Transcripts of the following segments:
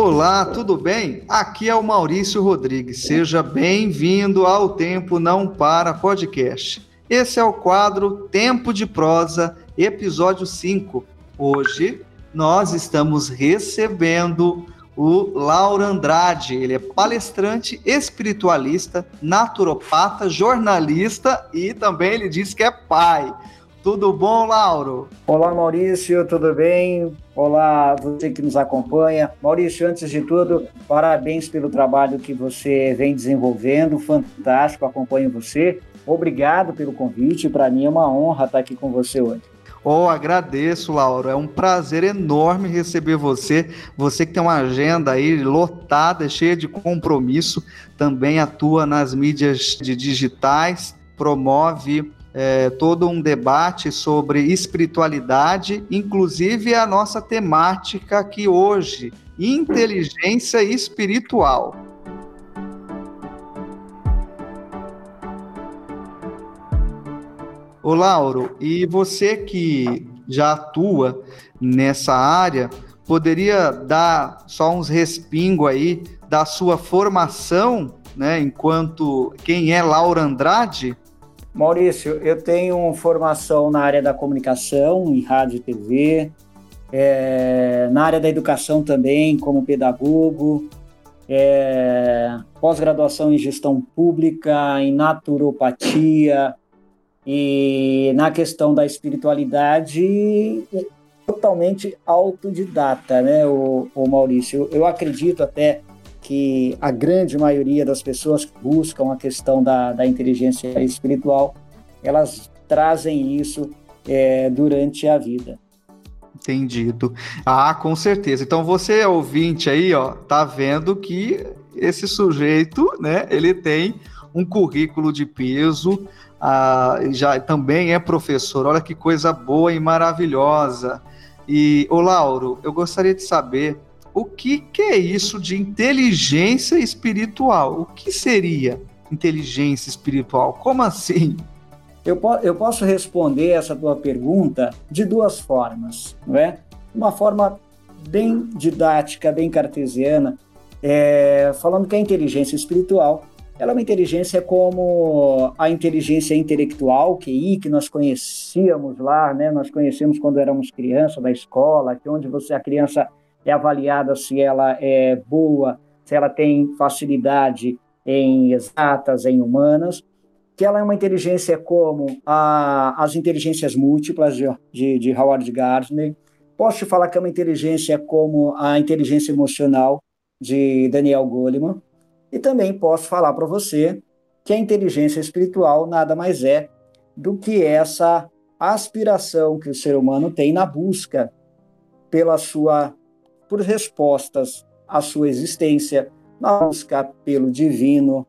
Olá, tudo bem? Aqui é o Maurício Rodrigues. Seja bem-vindo ao Tempo Não Para Podcast. Esse é o quadro Tempo de Prosa, episódio 5. Hoje nós estamos recebendo o Lauro Andrade. Ele é palestrante, espiritualista, naturopata, jornalista e também ele diz que é pai. Tudo bom, Lauro? Olá, Maurício, tudo bem? Olá, você que nos acompanha. Maurício, antes de tudo, parabéns pelo trabalho que você vem desenvolvendo, fantástico, acompanho você. Obrigado pelo convite, para mim é uma honra estar aqui com você hoje. Oh, agradeço, Lauro. É um prazer enorme receber você. Você que tem uma agenda aí lotada, cheia de compromisso, também atua nas mídias digitais, promove é, todo um debate sobre espiritualidade, inclusive a nossa temática aqui hoje, inteligência espiritual. Ô Lauro, e você que já atua nessa área, poderia dar só uns respingos aí da sua formação, né, enquanto quem é Laura Andrade? Maurício, eu tenho formação na área da comunicação, em rádio e TV, é, na área da educação também, como pedagogo, é, pós-graduação em gestão pública, em naturopatia e na questão da espiritualidade, totalmente autodidata, né, o, o Maurício? Eu acredito até que a grande maioria das pessoas que buscam a questão da, da inteligência espiritual, elas trazem isso é, durante a vida. Entendido. Ah, com certeza. Então você ouvinte aí, ó, tá vendo que esse sujeito, né, ele tem um currículo de peso, ah, já também é professor. Olha que coisa boa e maravilhosa. E, ô Lauro, eu gostaria de saber o que, que é isso de inteligência espiritual? O que seria inteligência espiritual? Como assim? Eu, po eu posso responder essa tua pergunta de duas formas, não é? Uma forma bem didática, bem cartesiana, é, falando que a inteligência espiritual ela é uma inteligência como a inteligência intelectual, QI, que nós conhecíamos lá, né? Nós conhecemos quando éramos criança da escola, que onde você a criança é avaliada se ela é boa, se ela tem facilidade em exatas, em humanas, que ela é uma inteligência como a, as inteligências múltiplas de, de, de Howard Gardner. Posso te falar que é uma inteligência como a inteligência emocional de Daniel Goleman. E também posso falar para você que a inteligência espiritual nada mais é do que essa aspiração que o ser humano tem na busca pela sua por respostas à sua existência, na busca pelo divino.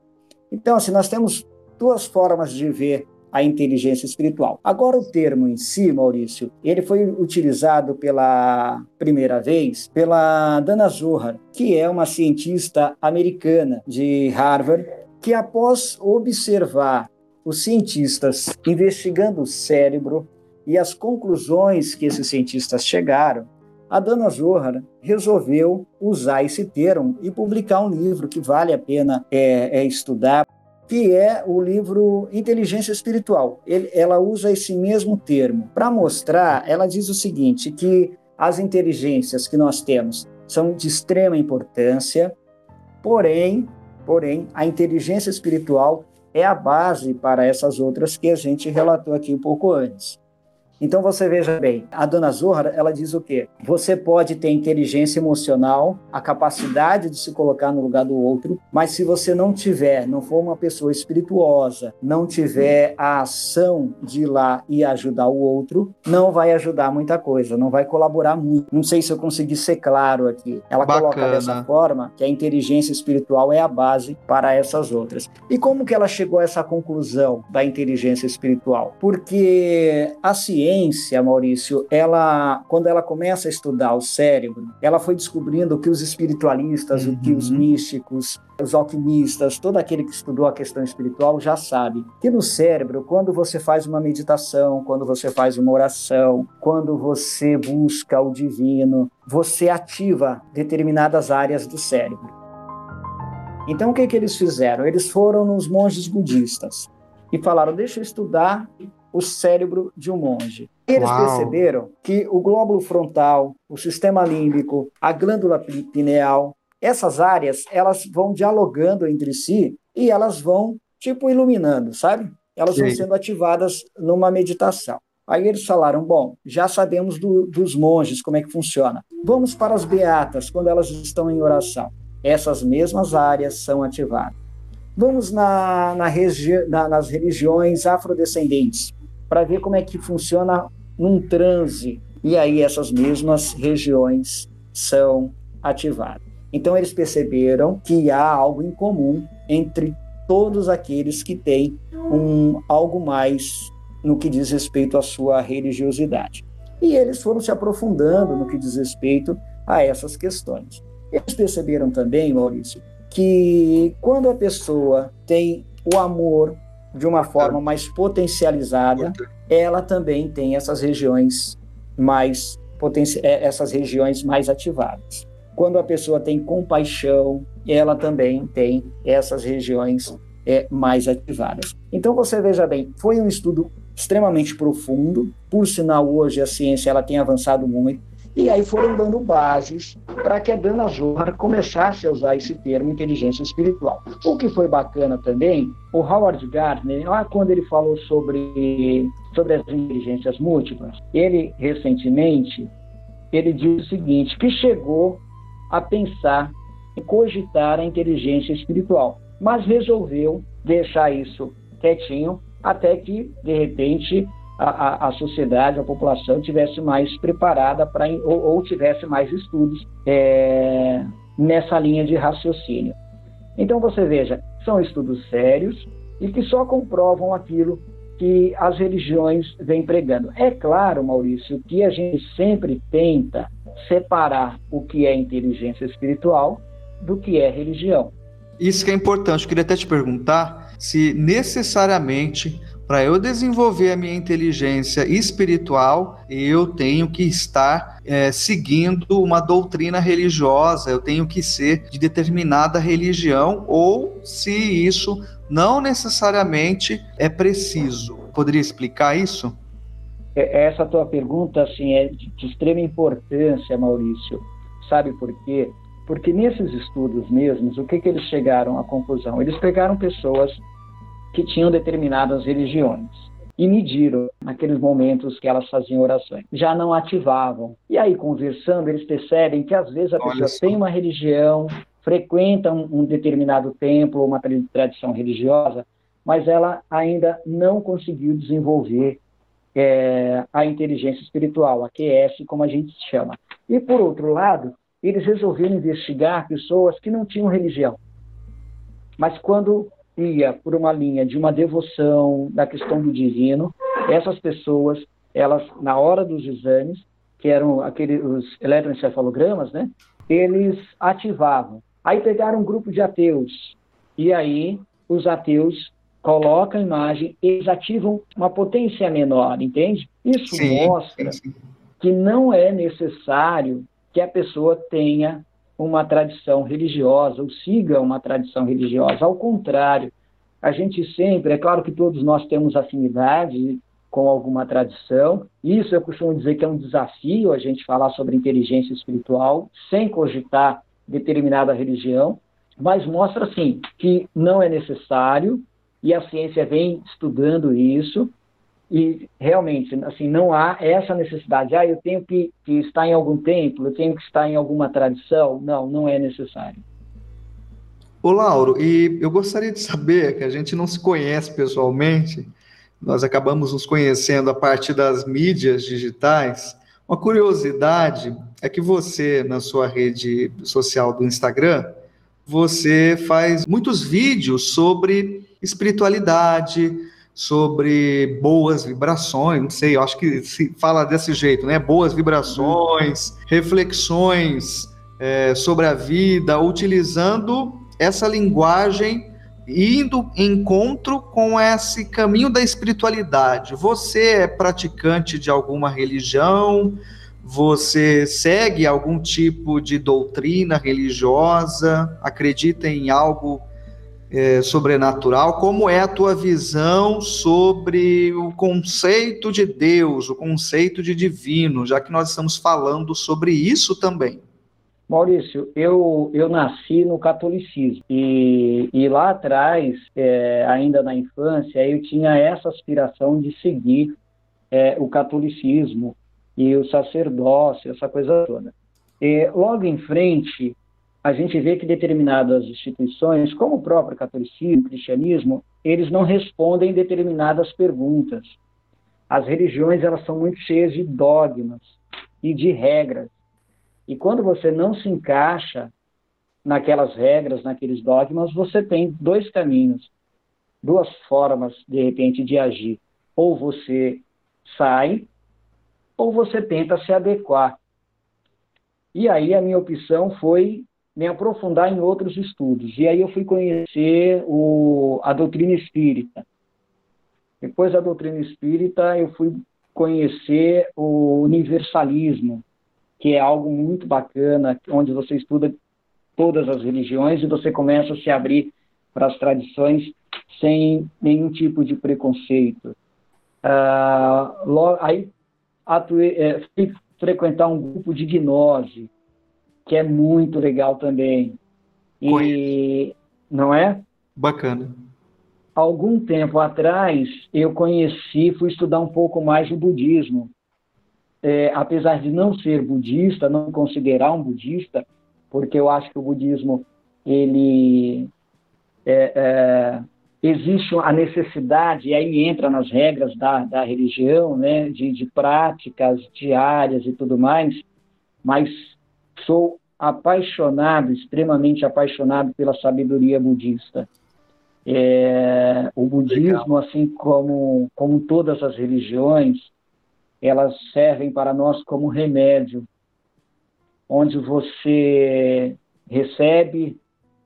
Então, assim, nós temos duas formas de ver a inteligência espiritual. Agora, o termo em si, Maurício, ele foi utilizado pela primeira vez pela Dana Zohar, que é uma cientista americana de Harvard, que após observar os cientistas investigando o cérebro e as conclusões que esses cientistas chegaram, a Dana Zohar resolveu usar esse termo e publicar um livro que vale a pena é, é estudar, que é o livro Inteligência Espiritual. Ele, ela usa esse mesmo termo. Para mostrar, ela diz o seguinte, que as inteligências que nós temos são de extrema importância, porém, porém, a inteligência espiritual é a base para essas outras que a gente relatou aqui um pouco antes. Então você veja bem, a dona Zohar, ela diz o quê? Você pode ter inteligência emocional, a capacidade de se colocar no lugar do outro, mas se você não tiver, não for uma pessoa espirituosa, não tiver a ação de ir lá e ajudar o outro, não vai ajudar muita coisa, não vai colaborar muito. Não sei se eu consegui ser claro aqui. Ela Bacana. coloca dessa forma que a inteligência espiritual é a base para essas outras. E como que ela chegou a essa conclusão da inteligência espiritual? Porque a ciência ciência, Maurício, ela, quando ela começa a estudar o cérebro, ela foi descobrindo que os espiritualistas, uhum. o que os uhum. místicos, os alquimistas, todo aquele que estudou a questão espiritual já sabe que no cérebro, quando você faz uma meditação, quando você faz uma oração, quando você busca o divino, você ativa determinadas áreas do cérebro. Então, o que, que eles fizeram? Eles foram nos monges budistas e falaram: deixa eu estudar o cérebro de um monge. Eles Uau. perceberam que o glóbulo frontal, o sistema límbico, a glândula pineal, essas áreas, elas vão dialogando entre si e elas vão, tipo, iluminando, sabe? Elas Sim. vão sendo ativadas numa meditação. Aí eles falaram: bom, já sabemos do, dos monges como é que funciona. Vamos para as beatas, quando elas estão em oração. Essas mesmas áreas são ativadas. Vamos na, na regi na, nas religiões afrodescendentes para ver como é que funciona num transe. E aí essas mesmas regiões são ativadas. Então eles perceberam que há algo em comum entre todos aqueles que têm um algo mais no que diz respeito à sua religiosidade. E eles foram se aprofundando no que diz respeito a essas questões. Eles perceberam também, Maurício, que quando a pessoa tem o amor de uma forma mais potencializada, ela também tem essas regiões mais é, essas regiões mais ativadas. Quando a pessoa tem compaixão, ela também tem essas regiões é, mais ativadas. Então você veja bem, foi um estudo extremamente profundo. Por sinal, hoje a ciência ela tem avançado muito. E aí foram dando bases para que a Dana Zohar começasse a usar esse termo inteligência espiritual. O que foi bacana também, o Howard Gardner, lá quando ele falou sobre, sobre as inteligências múltiplas, ele recentemente ele disse o seguinte, que chegou a pensar e cogitar a inteligência espiritual, mas resolveu deixar isso quietinho até que, de repente, a, a, sociedade, a população tivesse mais preparada para ou, ou, tivesse mais estudos é, nessa linha de raciocínio. Então você veja, são estudos sérios e que só comprovam aquilo que as religiões vêm pregando. É claro, Maurício, que a gente sempre tenta separar o que é inteligência espiritual do que é religião. Isso que é importante. Eu queria até te perguntar se necessariamente para eu desenvolver a minha inteligência espiritual, eu tenho que estar é, seguindo uma doutrina religiosa, eu tenho que ser de determinada religião, ou se isso não necessariamente é preciso. Poderia explicar isso? É, essa tua pergunta assim, é de extrema importância, Maurício. Sabe por quê? Porque nesses estudos mesmos, o que, que eles chegaram à conclusão? Eles pegaram pessoas que tinham determinadas religiões e mediram naqueles momentos que elas faziam orações. Já não ativavam. E aí, conversando, eles percebem que às vezes a Olha pessoa tem uma religião, frequenta um, um determinado templo uma tradição religiosa, mas ela ainda não conseguiu desenvolver é, a inteligência espiritual, a QS, como a gente chama. E, por outro lado, eles resolveram investigar pessoas que não tinham religião. Mas quando ia por uma linha de uma devoção da questão do divino, essas pessoas, elas na hora dos exames, que eram aqueles os eletroencefalogramas, né? Eles ativavam. Aí pegaram um grupo de ateus e aí os ateus colocam a imagem, eles ativam uma potência menor, entende? Isso sim, mostra sim. que não é necessário que a pessoa tenha uma tradição religiosa ou siga uma tradição religiosa. Ao contrário, a gente sempre, é claro que todos nós temos afinidade com alguma tradição. Isso eu costumo dizer que é um desafio a gente falar sobre inteligência espiritual sem cogitar determinada religião, mas mostra assim que não é necessário e a ciência vem estudando isso e realmente, assim, não há essa necessidade. Ah, eu tenho que, que estar em algum templo, eu tenho que estar em alguma tradição. Não, não é necessário. Ô, Lauro, e eu gostaria de saber, que a gente não se conhece pessoalmente, nós acabamos nos conhecendo a partir das mídias digitais. Uma curiosidade é que você, na sua rede social do Instagram, você faz muitos vídeos sobre espiritualidade, sobre boas vibrações, não sei, eu acho que se fala desse jeito, né? Boas vibrações, reflexões é, sobre a vida, utilizando essa linguagem, indo encontro com esse caminho da espiritualidade. Você é praticante de alguma religião? Você segue algum tipo de doutrina religiosa? Acredita em algo é, sobrenatural, como é a tua visão sobre o conceito de Deus, o conceito de divino, já que nós estamos falando sobre isso também? Maurício, eu, eu nasci no catolicismo e, e lá atrás, é, ainda na infância, eu tinha essa aspiração de seguir é, o catolicismo e o sacerdócio, essa coisa toda. E, logo em frente, a gente vê que determinadas instituições, como o próprio catolicismo, o cristianismo, eles não respondem determinadas perguntas. As religiões elas são muito cheias de dogmas e de regras. E quando você não se encaixa naquelas regras, naqueles dogmas, você tem dois caminhos, duas formas de repente de agir. Ou você sai, ou você tenta se adequar. E aí a minha opção foi me aprofundar em outros estudos. E aí eu fui conhecer o, a doutrina espírita. Depois da doutrina espírita, eu fui conhecer o universalismo, que é algo muito bacana, onde você estuda todas as religiões e você começa a se abrir para as tradições sem nenhum tipo de preconceito. Uh, logo, aí atuei, é, fui frequentar um grupo de gnose, que é muito legal também. E Conheço. não é? Bacana. Algum tempo atrás eu conheci, fui estudar um pouco mais o budismo. É, apesar de não ser budista, não considerar um budista, porque eu acho que o budismo ele é, é, existe a necessidade, e aí entra nas regras da, da religião, né, de, de práticas diárias e tudo mais, mas sou apaixonado, extremamente apaixonado pela sabedoria budista. É, o budismo, Legal. assim como, como todas as religiões, elas servem para nós como remédio, onde você recebe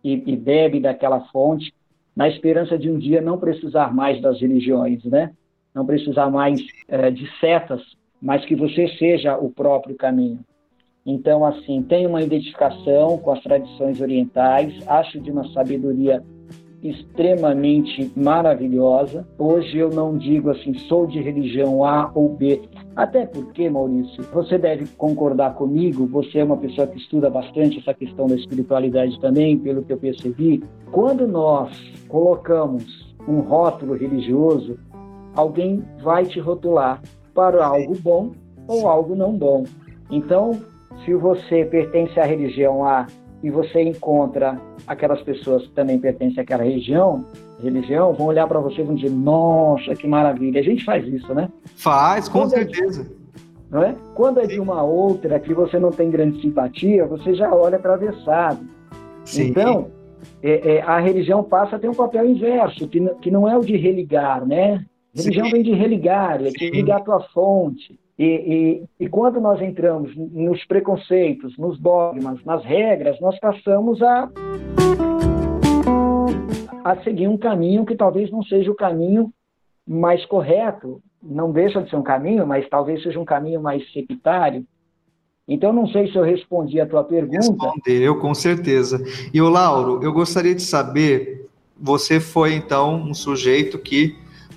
e, e bebe daquela fonte, na esperança de um dia não precisar mais das religiões, né? Não precisar mais é, de setas, mas que você seja o próprio caminho. Então, assim, tenho uma identificação com as tradições orientais, acho de uma sabedoria extremamente maravilhosa. Hoje eu não digo assim, sou de religião A ou B, até porque, Maurício, você deve concordar comigo, você é uma pessoa que estuda bastante essa questão da espiritualidade também, pelo que eu percebi. Quando nós colocamos um rótulo religioso, alguém vai te rotular para algo bom ou algo não bom. Então, se você pertence à religião A e você encontra aquelas pessoas que também pertencem àquela região, religião, vão olhar para você e vão dizer: Nossa, que maravilha! A gente faz isso, né? Faz, com Quando certeza. É de, não é? Quando é de uma outra que você não tem grande simpatia, você já olha atravessado. Sim. Então, é, é, a religião passa a ter um papel inverso, que, que não é o de religar, né? Religião Sim. vem de religar, é de ligar a tua fonte. E, e, e, quando nós entramos nos preconceitos, nos dogmas, nas regras, nós passamos a, a seguir um caminho que talvez não seja o caminho mais correto, não deixa de ser um caminho, mas talvez seja um caminho mais sectário. Então, não sei se eu respondi a tua pergunta. Respondeu, com certeza. E o Lauro, eu gostaria de saber, você foi então um sujeito que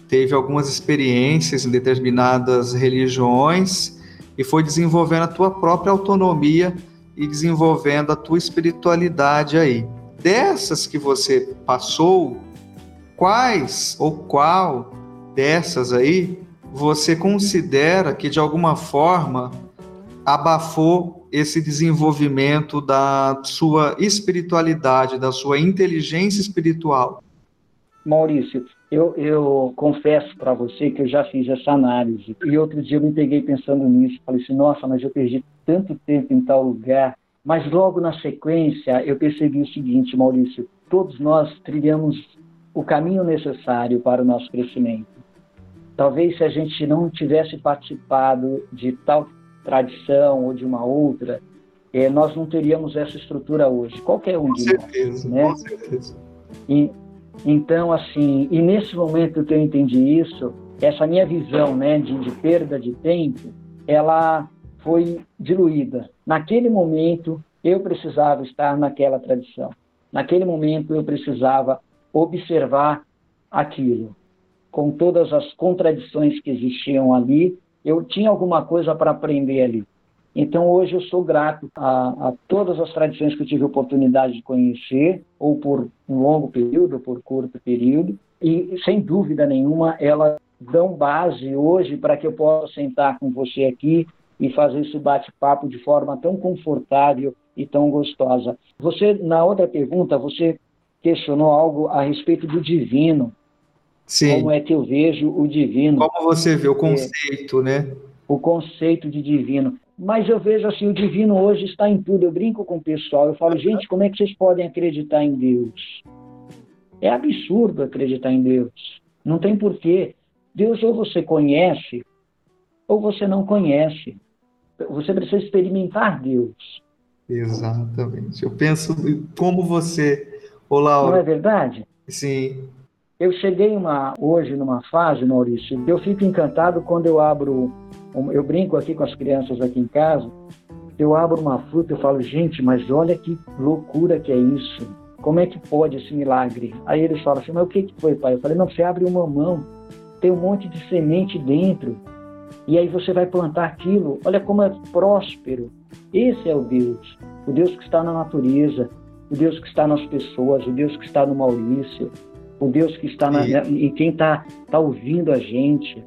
teve algumas experiências em determinadas religiões e foi desenvolvendo a tua própria autonomia e desenvolvendo a tua espiritualidade aí. Dessas que você passou, quais ou qual dessas aí você considera que de alguma forma abafou esse desenvolvimento da sua espiritualidade, da sua inteligência espiritual? Maurício, eu, eu confesso para você que eu já fiz essa análise. E outro dia eu me peguei pensando nisso. Falei assim, nossa, mas eu perdi tanto tempo em tal lugar. Mas logo na sequência eu percebi o seguinte, Maurício: todos nós trilhamos o caminho necessário para o nosso crescimento. talvez se a gente não tivesse participado de tal tradição ou de uma outra, é, nós não teríamos essa estrutura hoje. Qualquer um de com certeza, né? Com certeza. E, então, assim, e nesse momento que eu entendi isso, essa minha visão né, de, de perda de tempo, ela foi diluída. Naquele momento, eu precisava estar naquela tradição. Naquele momento, eu precisava observar aquilo. Com todas as contradições que existiam ali, eu tinha alguma coisa para aprender ali. Então, hoje eu sou grato a, a, todas as tradições que eu tive oportunidade de conhecer, ou por um longo período, ou por curto período, e sem dúvida nenhuma, elas dão base hoje para que eu possa sentar com você aqui e fazer esse bate-papo de forma tão confortável e tão gostosa. Você, na outra pergunta, você questionou algo a respeito do divino. Sim. Como é que eu vejo o divino? Como você vê o conceito, né? O conceito de divino. Mas eu vejo assim, o divino hoje está em tudo. Eu brinco com o pessoal, eu falo, gente, como é que vocês podem acreditar em Deus? É absurdo acreditar em Deus. Não tem porquê. Deus ou você conhece, ou você não conhece. Você precisa experimentar Deus. Exatamente. Eu penso como você, Olá. Não é verdade? Sim. Eu cheguei uma, hoje numa fase, Maurício, eu fico encantado quando eu abro, eu brinco aqui com as crianças aqui em casa, eu abro uma fruta e falo, gente, mas olha que loucura que é isso. Como é que pode esse milagre? Aí eles falam assim, mas o que, que foi, pai? Eu falei, não, você abre uma mão, tem um monte de semente dentro, e aí você vai plantar aquilo. Olha como é próspero. Esse é o Deus, o Deus que está na natureza, o Deus que está nas pessoas, o Deus que está no Maurício, o Deus que está na, e quem está tá ouvindo a gente.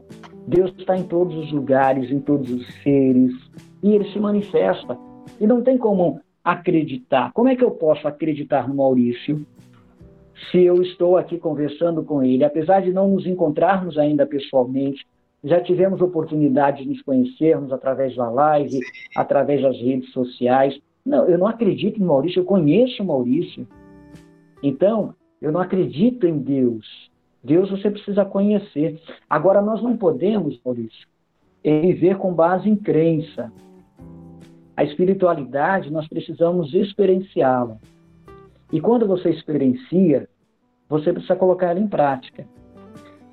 Deus está em todos os lugares, em todos os seres, e ele se manifesta. E não tem como acreditar. Como é que eu posso acreditar no Maurício se eu estou aqui conversando com ele? Apesar de não nos encontrarmos ainda pessoalmente, já tivemos oportunidade de nos conhecermos através da live, Sim. através das redes sociais. Não, eu não acredito em Maurício, eu conheço Maurício. Então, eu não acredito em Deus. Deus você precisa conhecer. Agora, nós não podemos, Maurício, viver com base em crença. A espiritualidade, nós precisamos experienciá-la. E quando você experiencia, você precisa colocar ela em prática.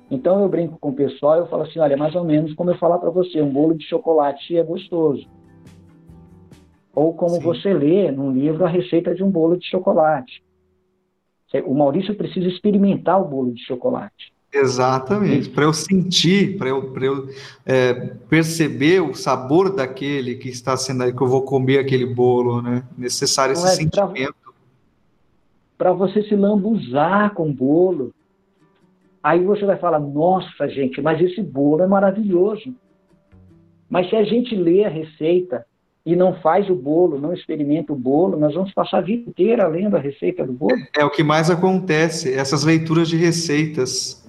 Então eu brinco com o pessoal, eu falo assim, olha, mais ou menos como eu falar para você, um bolo de chocolate é gostoso. Ou como Sim. você lê num livro a receita de um bolo de chocolate. O Maurício precisa experimentar o bolo de chocolate. Exatamente, para eu sentir, para eu, eu é, perceber o sabor daquele que está sendo que eu vou comer aquele bolo, né? Necessário esse é, sentimento. Para você se lambuzar com o bolo. Aí você vai falar, nossa gente, mas esse bolo é maravilhoso. Mas se a gente lê a receita e não faz o bolo, não experimenta o bolo, nós vamos passar a vida inteira lendo a receita do bolo. É o que mais acontece, essas leituras de receitas.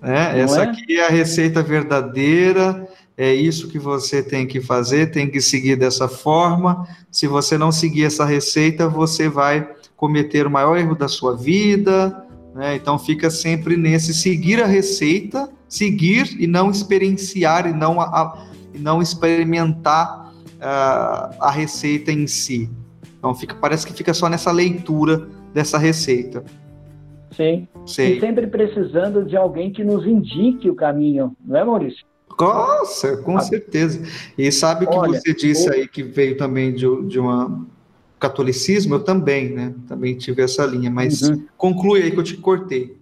Né? Essa é? aqui é a receita verdadeira, é isso que você tem que fazer, tem que seguir dessa forma. Se você não seguir essa receita, você vai cometer o maior erro da sua vida. Né? Então fica sempre nesse seguir a receita, seguir e não experienciar e não, a, e não experimentar uh, a receita em si. Então fica, parece que fica só nessa leitura dessa receita. Sim. Sei. E sempre precisando de alguém que nos indique o caminho, não é, Maurício? Nossa, com ah. certeza. E sabe que Olha, você disse aí que veio também de, de uma catolicismo, eu também, né? Também tive essa linha, mas uhum. conclui aí que eu te cortei.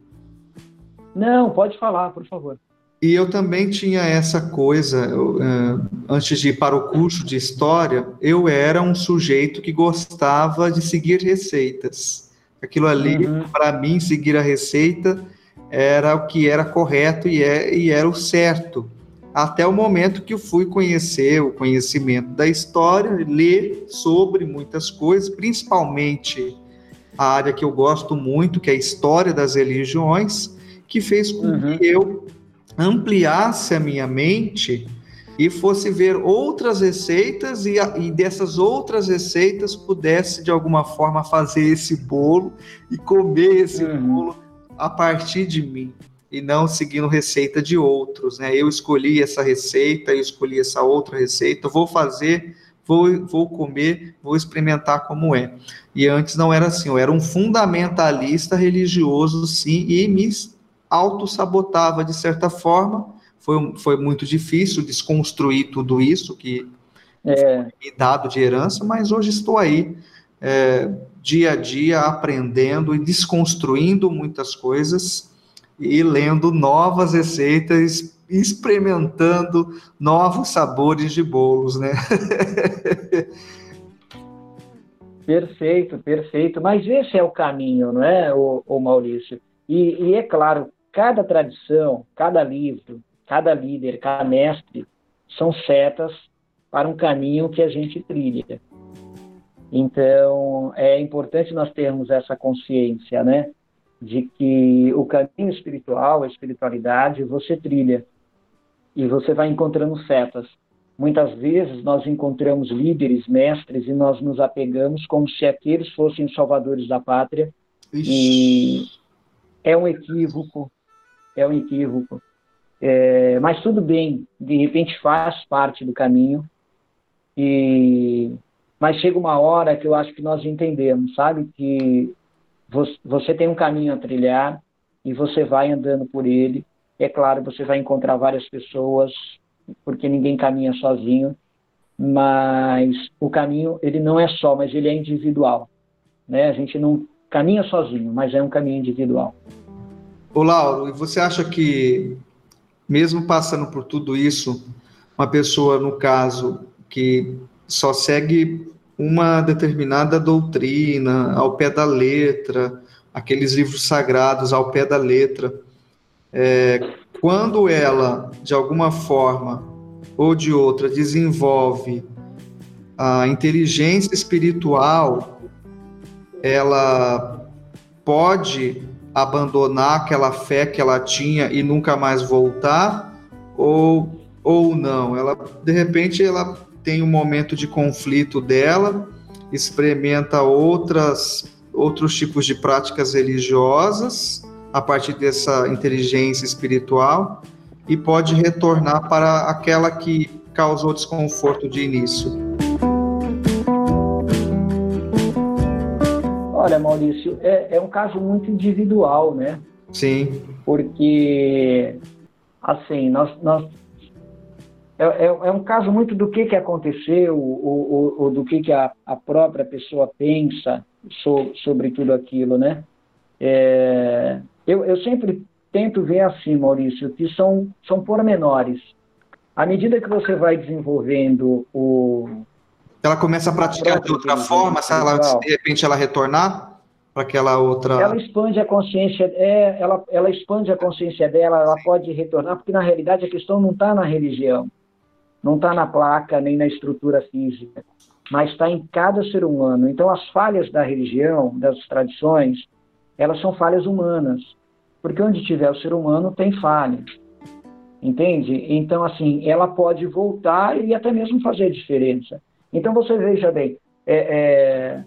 Não, pode falar, por favor. E eu também tinha essa coisa, eu, uh, antes de ir para o curso de história, eu era um sujeito que gostava de seguir receitas. Aquilo ali, uhum. para mim, seguir a receita era o que era correto e, é, e era o certo. Até o momento que eu fui conhecer o conhecimento da história, ler sobre muitas coisas, principalmente a área que eu gosto muito, que é a história das religiões, que fez com uhum. que eu ampliasse a minha mente e fosse ver outras receitas e, e, dessas outras receitas pudesse de alguma forma fazer esse bolo e comer esse uhum. bolo a partir de mim. e não seguindo receita de outros, né? Eu escolhi essa receita, eu escolhi essa outra receita, vou fazer, vou, vou comer, vou experimentar como é. E antes não era assim, eu era um fundamentalista religioso, sim, e me auto-sabotava de certa forma. Foi, foi muito difícil desconstruir tudo isso que é. me dado de herança, mas hoje estou aí, é, dia a dia, aprendendo e desconstruindo muitas coisas e lendo novas receitas, experimentando novos sabores de bolos, né? perfeito, perfeito. Mas esse é o caminho, não é, o, o Maurício? E, e é claro, cada tradição, cada livro, cada líder, cada mestre são setas para um caminho que a gente trilha. Então, é importante nós termos essa consciência, né? de que o caminho espiritual, a espiritualidade, você trilha e você vai encontrando setas. Muitas vezes nós encontramos líderes, mestres, e nós nos apegamos como se aqueles fossem os salvadores da pátria. Ixi. E é um equívoco, é um equívoco. É, mas tudo bem, de repente faz parte do caminho. E mas chega uma hora que eu acho que nós entendemos, sabe, que você tem um caminho a trilhar e você vai andando por ele. É claro, você vai encontrar várias pessoas, porque ninguém caminha sozinho, mas o caminho ele não é só, mas ele é individual, né? A gente não caminha sozinho, mas é um caminho individual. Ô Lauro, e você acha que mesmo passando por tudo isso, uma pessoa no caso que só segue uma determinada doutrina ao pé da letra, aqueles livros sagrados ao pé da letra. É, quando ela, de alguma forma ou de outra, desenvolve a inteligência espiritual, ela pode abandonar aquela fé que ela tinha e nunca mais voltar, ou, ou não? Ela, de repente, ela tem um momento de conflito dela, experimenta outras, outros tipos de práticas religiosas a partir dessa inteligência espiritual e pode retornar para aquela que causou desconforto de início. Olha, Maurício, é, é um caso muito individual, né? Sim. Porque, assim, nós, nós é, é, é, um caso muito do que, que aconteceu, ou, ou, ou do que, que a, a, própria pessoa pensa so, sobre tudo aquilo, né? É, eu, eu sempre tento ver assim, Maurício, que são, são pormenores. À medida que você vai desenvolvendo o... Ela começa a praticar a de outra forma, se, ela, se de repente ela retornar para aquela outra... Ela expande a consciência, é, ela, ela expande a consciência dela, ela pode retornar, porque na realidade a questão não está na religião não está na placa nem na estrutura física, mas está em cada ser humano. Então, as falhas da religião, das tradições, elas são falhas humanas, porque onde tiver o ser humano tem falhas, entende? Então, assim, ela pode voltar e até mesmo fazer diferença. Então, você veja bem, é, é,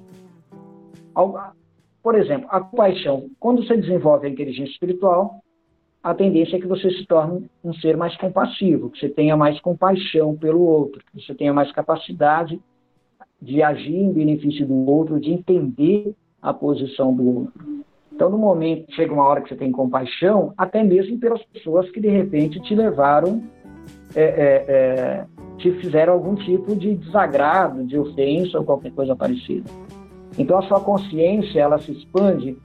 por exemplo, a compaixão, quando você desenvolve a inteligência espiritual, a tendência é que você se torne um ser mais compassivo, que você tenha mais compaixão pelo outro, que você tenha mais capacidade de agir em benefício do outro, de entender a posição do outro. Então, no momento, chega uma hora que você tem compaixão, até mesmo pelas pessoas que de repente te levaram, é, é, é, te fizeram algum tipo de desagrado, de ofensa ou qualquer coisa parecida. Então, a sua consciência ela se expande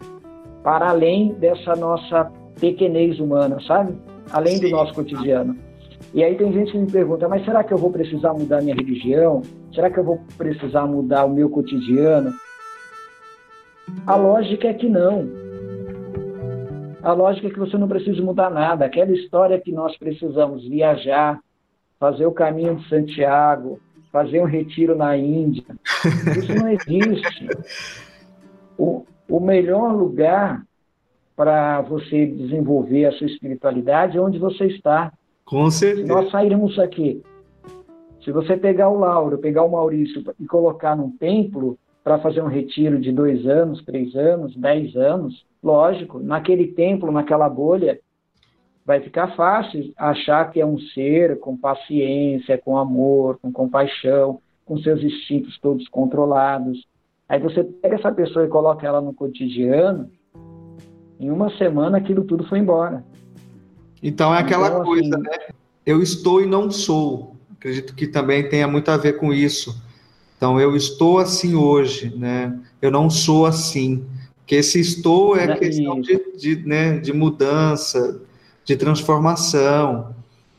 para além dessa nossa pequenez humana, sabe? Além Sim. do nosso cotidiano. E aí tem gente que me pergunta, mas será que eu vou precisar mudar minha religião? Será que eu vou precisar mudar o meu cotidiano? A lógica é que não. A lógica é que você não precisa mudar nada. Aquela história que nós precisamos viajar, fazer o caminho de Santiago, fazer um retiro na Índia, isso não existe. O, o melhor lugar para você desenvolver a sua espiritualidade onde você está. Com certeza. Se nós sairmos aqui, se você pegar o Lauro, pegar o Maurício e colocar num templo para fazer um retiro de dois anos, três anos, dez anos, lógico, naquele templo, naquela bolha, vai ficar fácil achar que é um ser com paciência, com amor, com compaixão, com seus instintos todos controlados. Aí você pega essa pessoa e coloca ela no cotidiano, em uma semana aquilo tudo foi embora. Então é aquela então, coisa, assim, né? Eu estou e não sou. Acredito que também tenha muito a ver com isso. Então eu estou assim hoje, né? Eu não sou assim. Porque esse estou é questão de, de, né, de mudança, de transformação.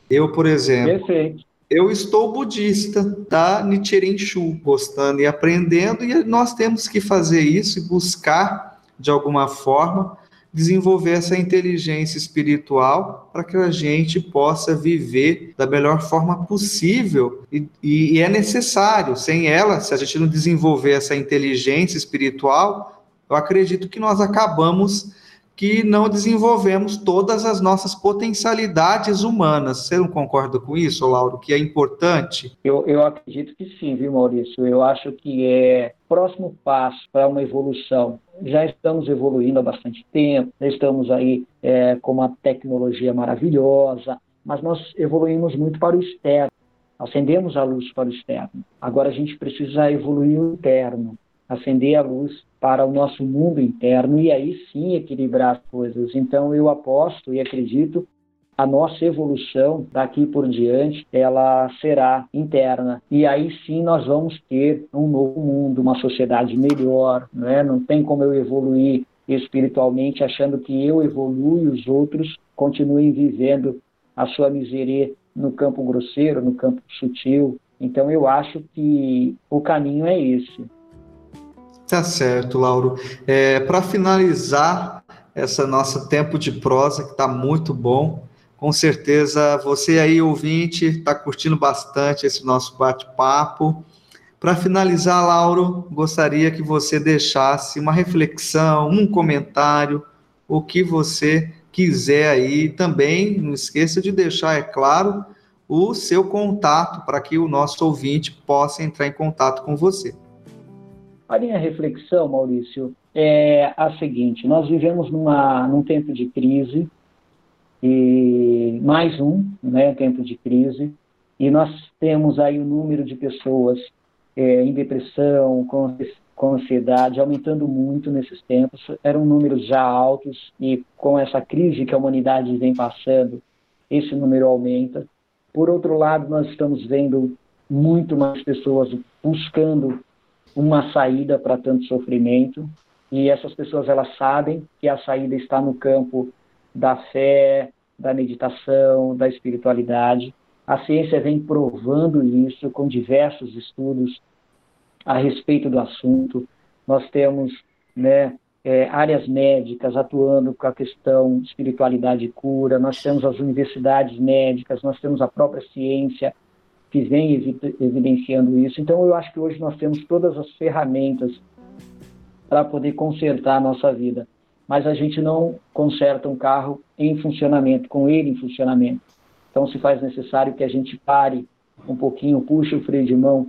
Eu, por exemplo, Perfeito. eu estou budista da Nichiren Shu, gostando e aprendendo, e nós temos que fazer isso e buscar, de alguma forma, desenvolver essa inteligência espiritual para que a gente possa viver da melhor forma possível. E, e, é necessário, sem ela, se a gente não desenvolver essa inteligência espiritual, eu acredito que nós acabamos que não desenvolvemos todas as nossas potencialidades humanas. Você não concorda com isso, Lauro, que é importante? Eu, eu acredito que sim, viu, Maurício? Eu acho que é próximo passo para uma evolução. Já estamos evoluindo há bastante tempo, já estamos aí é, com uma tecnologia maravilhosa, mas nós evoluímos muito para o externo. Acendemos a luz para o externo. Agora a gente precisa evoluir o interno, acender a luz para o nosso mundo interno e aí sim equilibrar as coisas. Então eu aposto e acredito a nossa evolução daqui por diante ela será interna e aí sim nós vamos ter um novo mundo, uma sociedade melhor, não é? Não tem como eu evoluir espiritualmente achando que eu evoluo e os outros continuem vivendo a sua miséria no campo grosseiro, no campo sutil. Então eu acho que o caminho é esse. Tá certo, Lauro. É, Para finalizar essa nosso tempo de prosa, que está muito bom, com certeza você aí, ouvinte, está curtindo bastante esse nosso bate-papo. Para finalizar, Lauro, gostaria que você deixasse uma reflexão, um comentário, o que você quiser aí. Também não esqueça de deixar, é claro, o seu contato para que o nosso ouvinte possa entrar em contato com você. A minha reflexão, Maurício, é a seguinte: nós vivemos numa, num tempo de crise, e mais um né, tempo de crise, e nós temos aí o número de pessoas é, em depressão, com, com ansiedade, aumentando muito nesses tempos. Eram números já altos, e com essa crise que a humanidade vem passando, esse número aumenta. Por outro lado, nós estamos vendo muito mais pessoas buscando uma saída para tanto sofrimento e essas pessoas elas sabem que a saída está no campo da fé, da meditação, da espiritualidade. A ciência vem provando isso com diversos estudos a respeito do assunto. Nós temos né, é, áreas médicas atuando com a questão espiritualidade e cura, nós temos as universidades médicas, nós temos a própria ciência que vem evidenciando isso. Então, eu acho que hoje nós temos todas as ferramentas para poder consertar a nossa vida, mas a gente não conserta um carro em funcionamento, com ele em funcionamento. Então, se faz necessário que a gente pare um pouquinho, puxe o freio de mão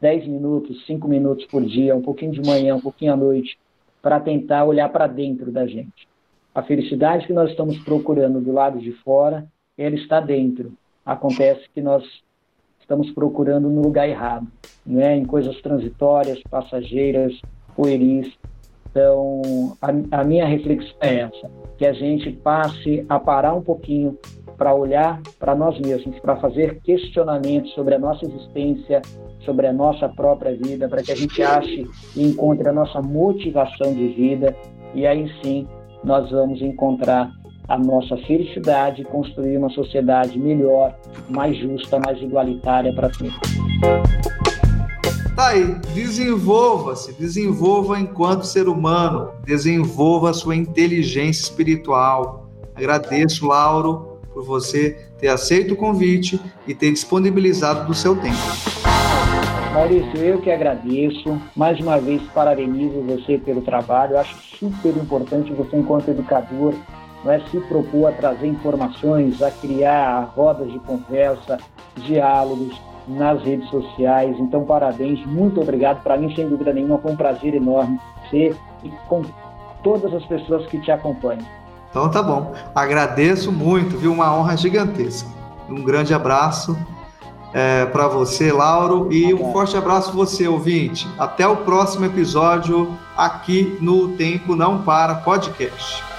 10 minutos, 5 minutos por dia, um pouquinho de manhã, um pouquinho à noite, para tentar olhar para dentro da gente. A felicidade que nós estamos procurando do lado de fora, ela está dentro. Acontece que nós estamos procurando no lugar errado, né? em coisas transitórias, passageiras, pueris. Então, a, a minha reflexão é essa, que a gente passe a parar um pouquinho para olhar para nós mesmos, para fazer questionamentos sobre a nossa existência, sobre a nossa própria vida, para que a gente ache e encontre a nossa motivação de vida e aí sim nós vamos encontrar a nossa felicidade e construir uma sociedade melhor, mais justa, mais igualitária para todos. Tá aí, desenvolva-se, desenvolva enquanto ser humano, desenvolva a sua inteligência espiritual. Agradeço, Lauro, por você ter aceito o convite e ter disponibilizado do seu tempo. Maurício, eu que agradeço. Mais uma vez, parabenizo você pelo trabalho. Eu acho super importante você, enquanto educador, não é, se propor a trazer informações, a criar rodas de conversa, diálogos nas redes sociais. Então, parabéns, muito obrigado. Para mim, sem dúvida nenhuma, foi um prazer enorme ser e com todas as pessoas que te acompanham. Então tá bom. Agradeço muito, viu? Uma honra gigantesca. Um grande abraço é, para você, Lauro, e um forte abraço você, ouvinte. Até o próximo episódio aqui no Tempo Não Para Podcast.